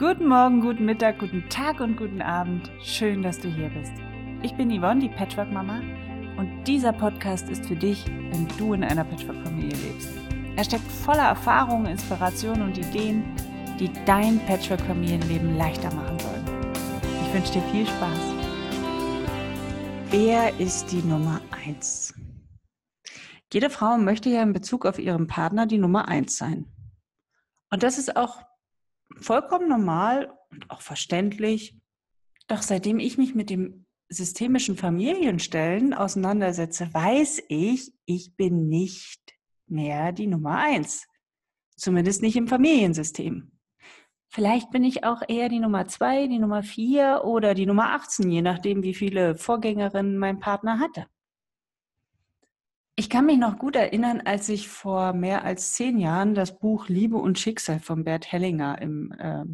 Guten Morgen, guten Mittag, guten Tag und guten Abend. Schön, dass du hier bist. Ich bin Yvonne, die Patchwork-Mama, und dieser Podcast ist für dich, wenn du in einer Patchwork-Familie lebst. Er steckt voller Erfahrungen, Inspirationen und Ideen, die dein Patchwork-Familienleben leichter machen sollen. Ich wünsche dir viel Spaß. Wer ist die Nummer 1? Jede Frau möchte ja in Bezug auf ihren Partner die Nummer 1 sein. Und das ist auch vollkommen normal und auch verständlich. Doch seitdem ich mich mit dem systemischen Familienstellen auseinandersetze, weiß ich, ich bin nicht mehr die Nummer eins. Zumindest nicht im Familiensystem. Vielleicht bin ich auch eher die Nummer zwei, die Nummer vier oder die Nummer 18, je nachdem, wie viele Vorgängerinnen mein Partner hatte. Ich kann mich noch gut erinnern, als ich vor mehr als zehn Jahren das Buch Liebe und Schicksal von Bert Hellinger im äh,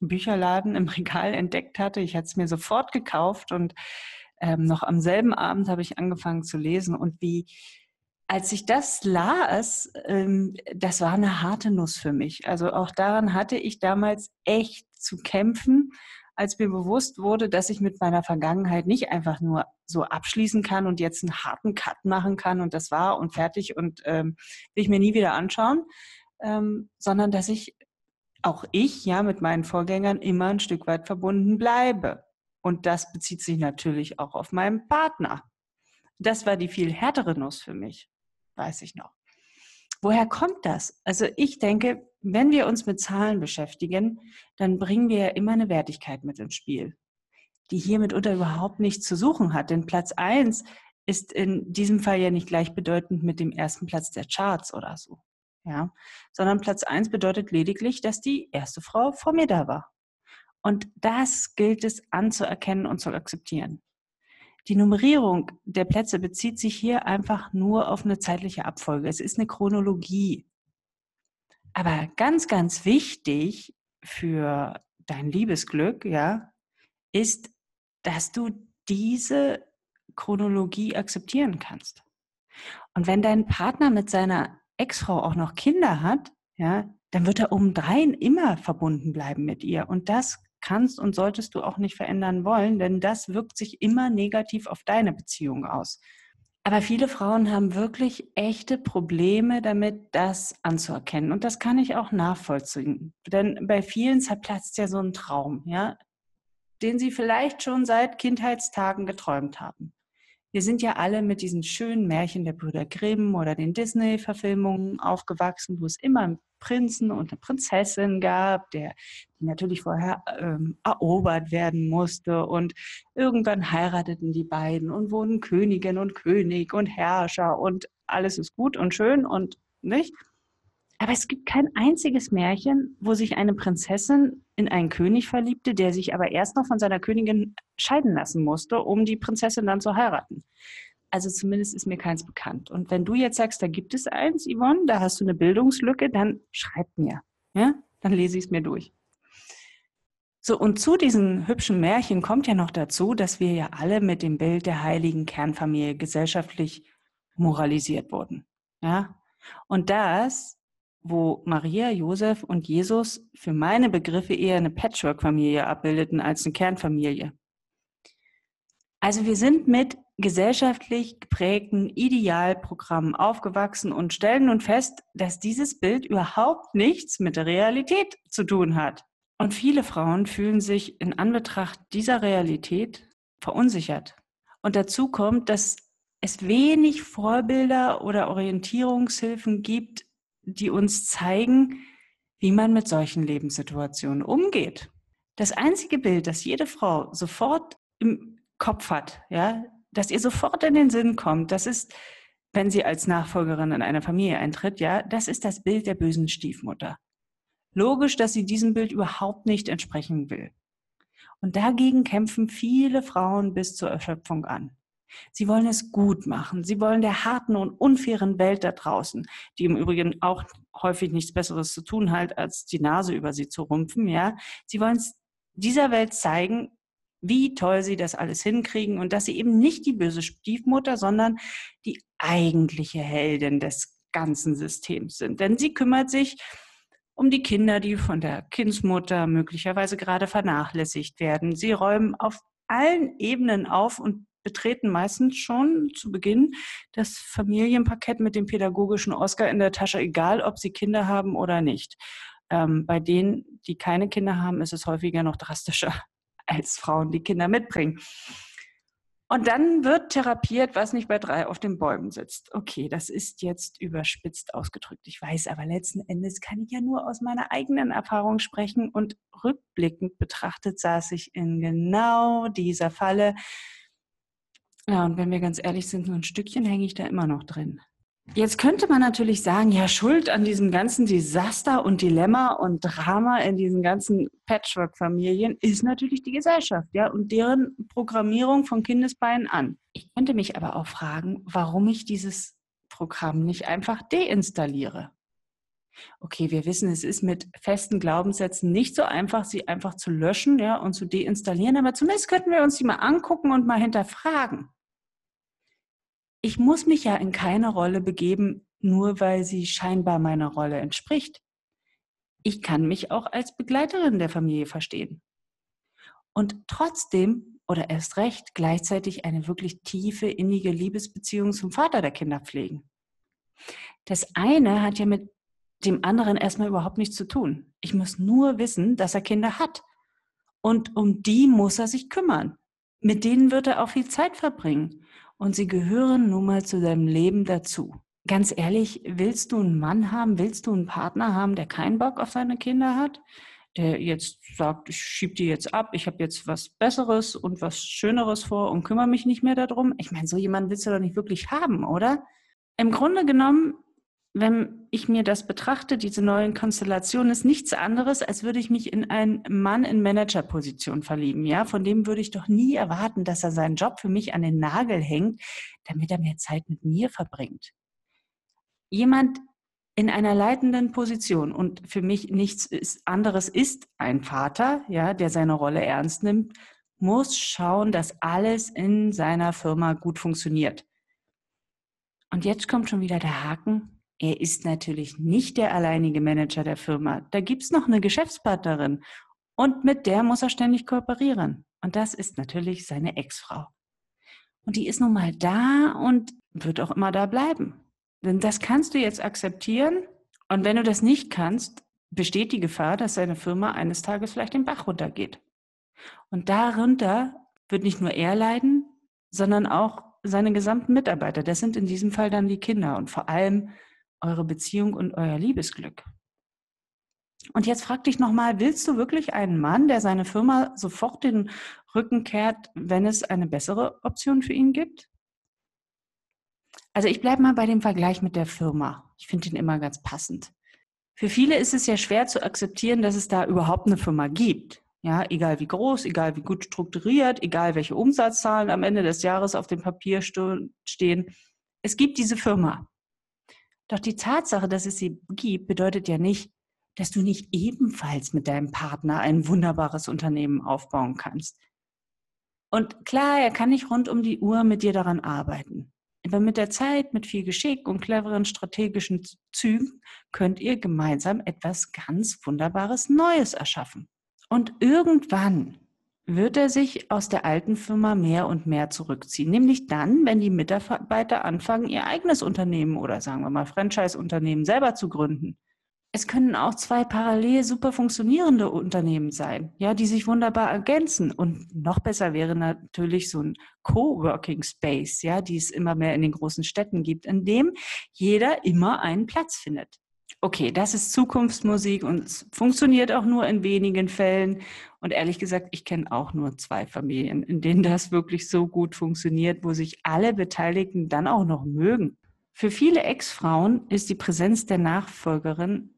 Bücherladen im Regal entdeckt hatte. Ich hatte es mir sofort gekauft und ähm, noch am selben Abend habe ich angefangen zu lesen. Und wie, als ich das las, ähm, das war eine harte Nuss für mich. Also auch daran hatte ich damals echt zu kämpfen als mir bewusst wurde, dass ich mit meiner Vergangenheit nicht einfach nur so abschließen kann und jetzt einen harten Cut machen kann und das war und fertig und ähm, will ich mir nie wieder anschauen, ähm, sondern dass ich auch ich ja mit meinen Vorgängern immer ein Stück weit verbunden bleibe. Und das bezieht sich natürlich auch auf meinen Partner. Das war die viel härtere Nuss für mich, weiß ich noch. Woher kommt das? Also ich denke, wenn wir uns mit Zahlen beschäftigen, dann bringen wir ja immer eine Wertigkeit mit ins Spiel, die hier mitunter überhaupt nichts zu suchen hat. Denn Platz 1 ist in diesem Fall ja nicht gleichbedeutend mit dem ersten Platz der Charts oder so. Ja, sondern Platz 1 bedeutet lediglich, dass die erste Frau vor mir da war. Und das gilt es anzuerkennen und zu akzeptieren. Die Nummerierung der Plätze bezieht sich hier einfach nur auf eine zeitliche Abfolge. Es ist eine Chronologie. Aber ganz, ganz wichtig für dein Liebesglück, ja, ist, dass du diese Chronologie akzeptieren kannst. Und wenn dein Partner mit seiner Ex-Frau auch noch Kinder hat, ja, dann wird er obendrein immer verbunden bleiben mit ihr. Und das kannst und solltest du auch nicht verändern wollen, denn das wirkt sich immer negativ auf deine Beziehung aus. Aber viele Frauen haben wirklich echte Probleme damit, das anzuerkennen. Und das kann ich auch nachvollziehen. Denn bei vielen zerplatzt ja so ein Traum, ja, den sie vielleicht schon seit Kindheitstagen geträumt haben. Wir sind ja alle mit diesen schönen Märchen der Brüder Grimm oder den Disney-Verfilmungen aufgewachsen, wo es immer einen Prinzen und eine Prinzessin gab, der die natürlich vorher ähm, erobert werden musste. Und irgendwann heirateten die beiden und wurden Königin und König und Herrscher und alles ist gut und schön und nicht. Aber es gibt kein einziges Märchen, wo sich eine Prinzessin in einen König verliebte, der sich aber erst noch von seiner Königin scheiden lassen musste, um die Prinzessin dann zu heiraten. Also zumindest ist mir keins bekannt. Und wenn du jetzt sagst, da gibt es eins, Yvonne, da hast du eine Bildungslücke, dann schreib mir. Ja? Dann lese ich es mir durch. So, und zu diesen hübschen Märchen kommt ja noch dazu, dass wir ja alle mit dem Bild der heiligen Kernfamilie gesellschaftlich moralisiert wurden. Ja? Und das wo Maria, Josef und Jesus für meine Begriffe eher eine Patchwork-Familie abbildeten als eine Kernfamilie. Also wir sind mit gesellschaftlich geprägten Idealprogrammen aufgewachsen und stellen nun fest, dass dieses Bild überhaupt nichts mit der Realität zu tun hat. Und viele Frauen fühlen sich in Anbetracht dieser Realität verunsichert. Und dazu kommt, dass es wenig Vorbilder oder Orientierungshilfen gibt, die uns zeigen, wie man mit solchen Lebenssituationen umgeht. Das einzige Bild, das jede Frau sofort im Kopf hat, ja, das ihr sofort in den Sinn kommt, das ist, wenn sie als Nachfolgerin in eine Familie eintritt, ja, das ist das Bild der bösen Stiefmutter. Logisch, dass sie diesem Bild überhaupt nicht entsprechen will. Und dagegen kämpfen viele Frauen bis zur Erschöpfung an. Sie wollen es gut machen. Sie wollen der harten und unfairen Welt da draußen, die im Übrigen auch häufig nichts Besseres zu tun hat, als die Nase über sie zu rumpfen, ja. Sie wollen es dieser Welt zeigen, wie toll sie das alles hinkriegen und dass sie eben nicht die böse Stiefmutter, sondern die eigentliche Heldin des ganzen Systems sind. Denn sie kümmert sich um die Kinder, die von der Kindsmutter möglicherweise gerade vernachlässigt werden. Sie räumen auf allen Ebenen auf und betreten meistens schon zu Beginn das Familienparkett mit dem pädagogischen Oscar in der Tasche, egal ob sie Kinder haben oder nicht. Ähm, bei denen, die keine Kinder haben, ist es häufiger noch drastischer als Frauen, die Kinder mitbringen. Und dann wird therapiert, was nicht bei drei auf den Bäumen sitzt. Okay, das ist jetzt überspitzt ausgedrückt. Ich weiß, aber letzten Endes kann ich ja nur aus meiner eigenen Erfahrung sprechen. Und rückblickend betrachtet saß ich in genau dieser Falle. Ja, und wenn wir ganz ehrlich sind, so ein Stückchen hänge ich da immer noch drin. Jetzt könnte man natürlich sagen, ja, Schuld an diesem ganzen Desaster und Dilemma und Drama in diesen ganzen Patchwork-Familien ist natürlich die Gesellschaft, ja, und deren Programmierung von Kindesbeinen an. Ich könnte mich aber auch fragen, warum ich dieses Programm nicht einfach deinstalliere. Okay, wir wissen, es ist mit festen Glaubenssätzen nicht so einfach, sie einfach zu löschen, ja, und zu deinstallieren, aber zumindest könnten wir uns die mal angucken und mal hinterfragen ich muss mich ja in keine Rolle begeben, nur weil sie scheinbar meiner Rolle entspricht. Ich kann mich auch als Begleiterin der Familie verstehen. Und trotzdem oder erst recht gleichzeitig eine wirklich tiefe, innige Liebesbeziehung zum Vater der Kinder pflegen. Das eine hat ja mit dem anderen erstmal überhaupt nichts zu tun. Ich muss nur wissen, dass er Kinder hat. Und um die muss er sich kümmern. Mit denen wird er auch viel Zeit verbringen und sie gehören nun mal zu deinem Leben dazu. Ganz ehrlich, willst du einen Mann haben, willst du einen Partner haben, der keinen Bock auf seine Kinder hat? Der jetzt sagt, ich schieb die jetzt ab, ich habe jetzt was Besseres und was Schöneres vor und kümmere mich nicht mehr darum. Ich meine, so jemanden willst du doch nicht wirklich haben, oder? Im Grunde genommen wenn ich mir das betrachte, diese neuen Konstellationen, ist nichts anderes, als würde ich mich in einen Mann in Managerposition verlieben. Ja, von dem würde ich doch nie erwarten, dass er seinen Job für mich an den Nagel hängt, damit er mehr Zeit mit mir verbringt. Jemand in einer leitenden Position und für mich nichts anderes ist ein Vater, ja, der seine Rolle ernst nimmt, muss schauen, dass alles in seiner Firma gut funktioniert. Und jetzt kommt schon wieder der Haken er ist natürlich nicht der alleinige Manager der Firma. Da gibt es noch eine Geschäftspartnerin und mit der muss er ständig kooperieren. Und das ist natürlich seine Ex-Frau. Und die ist nun mal da und wird auch immer da bleiben. Denn das kannst du jetzt akzeptieren. Und wenn du das nicht kannst, besteht die Gefahr, dass seine Firma eines Tages vielleicht den Bach runtergeht. Und darunter wird nicht nur er leiden, sondern auch seine gesamten Mitarbeiter. Das sind in diesem Fall dann die Kinder und vor allem eure Beziehung und euer Liebesglück. Und jetzt frag dich nochmal, willst du wirklich einen Mann, der seine Firma sofort den Rücken kehrt, wenn es eine bessere Option für ihn gibt? Also ich bleibe mal bei dem Vergleich mit der Firma. Ich finde ihn immer ganz passend. Für viele ist es ja schwer zu akzeptieren, dass es da überhaupt eine Firma gibt. Ja, egal wie groß, egal wie gut strukturiert, egal welche Umsatzzahlen am Ende des Jahres auf dem Papier stehen. Es gibt diese Firma. Doch die Tatsache, dass es sie gibt, bedeutet ja nicht, dass du nicht ebenfalls mit deinem Partner ein wunderbares Unternehmen aufbauen kannst. Und klar, er kann nicht rund um die Uhr mit dir daran arbeiten. Aber mit der Zeit, mit viel Geschick und cleveren strategischen Zügen könnt ihr gemeinsam etwas ganz Wunderbares Neues erschaffen. Und irgendwann wird er sich aus der alten Firma mehr und mehr zurückziehen. Nämlich dann, wenn die Mitarbeiter anfangen, ihr eigenes Unternehmen oder sagen wir mal Franchise-Unternehmen selber zu gründen. Es können auch zwei parallel super funktionierende Unternehmen sein, ja, die sich wunderbar ergänzen. Und noch besser wäre natürlich so ein Coworking Space, ja, die es immer mehr in den großen Städten gibt, in dem jeder immer einen Platz findet okay, das ist Zukunftsmusik und es funktioniert auch nur in wenigen Fällen. Und ehrlich gesagt, ich kenne auch nur zwei Familien, in denen das wirklich so gut funktioniert, wo sich alle Beteiligten dann auch noch mögen. Für viele Ex-Frauen ist die Präsenz der Nachfolgerin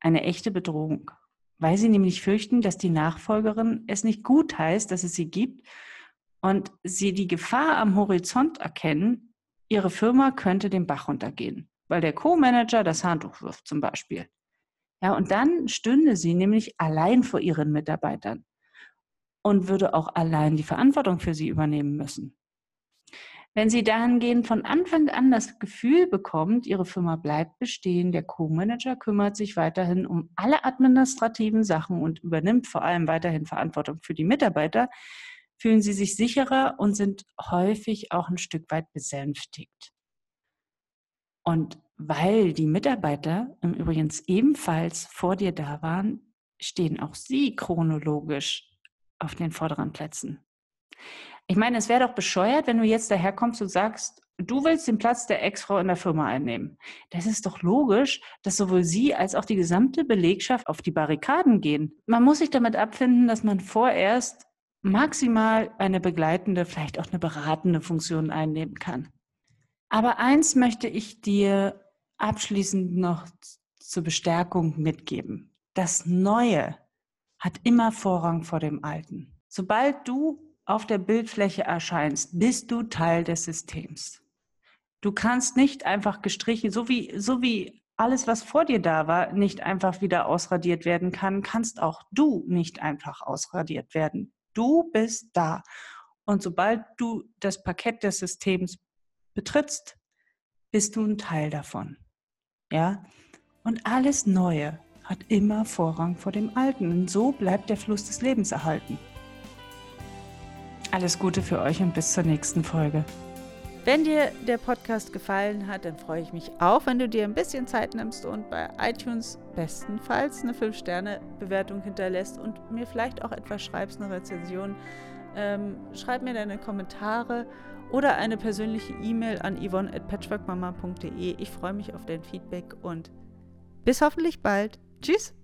eine echte Bedrohung, weil sie nämlich fürchten, dass die Nachfolgerin es nicht gut heißt, dass es sie gibt und sie die Gefahr am Horizont erkennen, ihre Firma könnte den Bach runtergehen weil der Co-Manager das Handtuch wirft zum Beispiel. Ja, und dann stünde sie nämlich allein vor ihren Mitarbeitern und würde auch allein die Verantwortung für sie übernehmen müssen. Wenn sie dahingehend von Anfang an das Gefühl bekommt, ihre Firma bleibt bestehen, der Co-Manager kümmert sich weiterhin um alle administrativen Sachen und übernimmt vor allem weiterhin Verantwortung für die Mitarbeiter, fühlen sie sich sicherer und sind häufig auch ein Stück weit besänftigt. Und weil die Mitarbeiter im Übrigen ebenfalls vor dir da waren, stehen auch sie chronologisch auf den vorderen Plätzen. Ich meine, es wäre doch bescheuert, wenn du jetzt daherkommst und sagst, du willst den Platz der Ex-Frau in der Firma einnehmen. Das ist doch logisch, dass sowohl sie als auch die gesamte Belegschaft auf die Barrikaden gehen. Man muss sich damit abfinden, dass man vorerst maximal eine begleitende, vielleicht auch eine beratende Funktion einnehmen kann. Aber eins möchte ich dir abschließend noch zur Bestärkung mitgeben. Das Neue hat immer Vorrang vor dem Alten. Sobald du auf der Bildfläche erscheinst, bist du Teil des Systems. Du kannst nicht einfach gestrichen, so wie, so wie alles, was vor dir da war, nicht einfach wieder ausradiert werden kann, kannst auch du nicht einfach ausradiert werden. Du bist da. Und sobald du das Parkett des Systems betrittst, bist du ein Teil davon. Ja? Und alles Neue hat immer Vorrang vor dem Alten. Und so bleibt der Fluss des Lebens erhalten. Alles Gute für euch und bis zur nächsten Folge. Wenn dir der Podcast gefallen hat, dann freue ich mich auch, wenn du dir ein bisschen Zeit nimmst und bei iTunes bestenfalls eine 5-Sterne-Bewertung hinterlässt und mir vielleicht auch etwas schreibst, eine Rezension. Ähm, schreib mir deine Kommentare oder eine persönliche E-Mail an yvonne.patchworkmama.de. Ich freue mich auf dein Feedback und bis hoffentlich bald. Tschüss!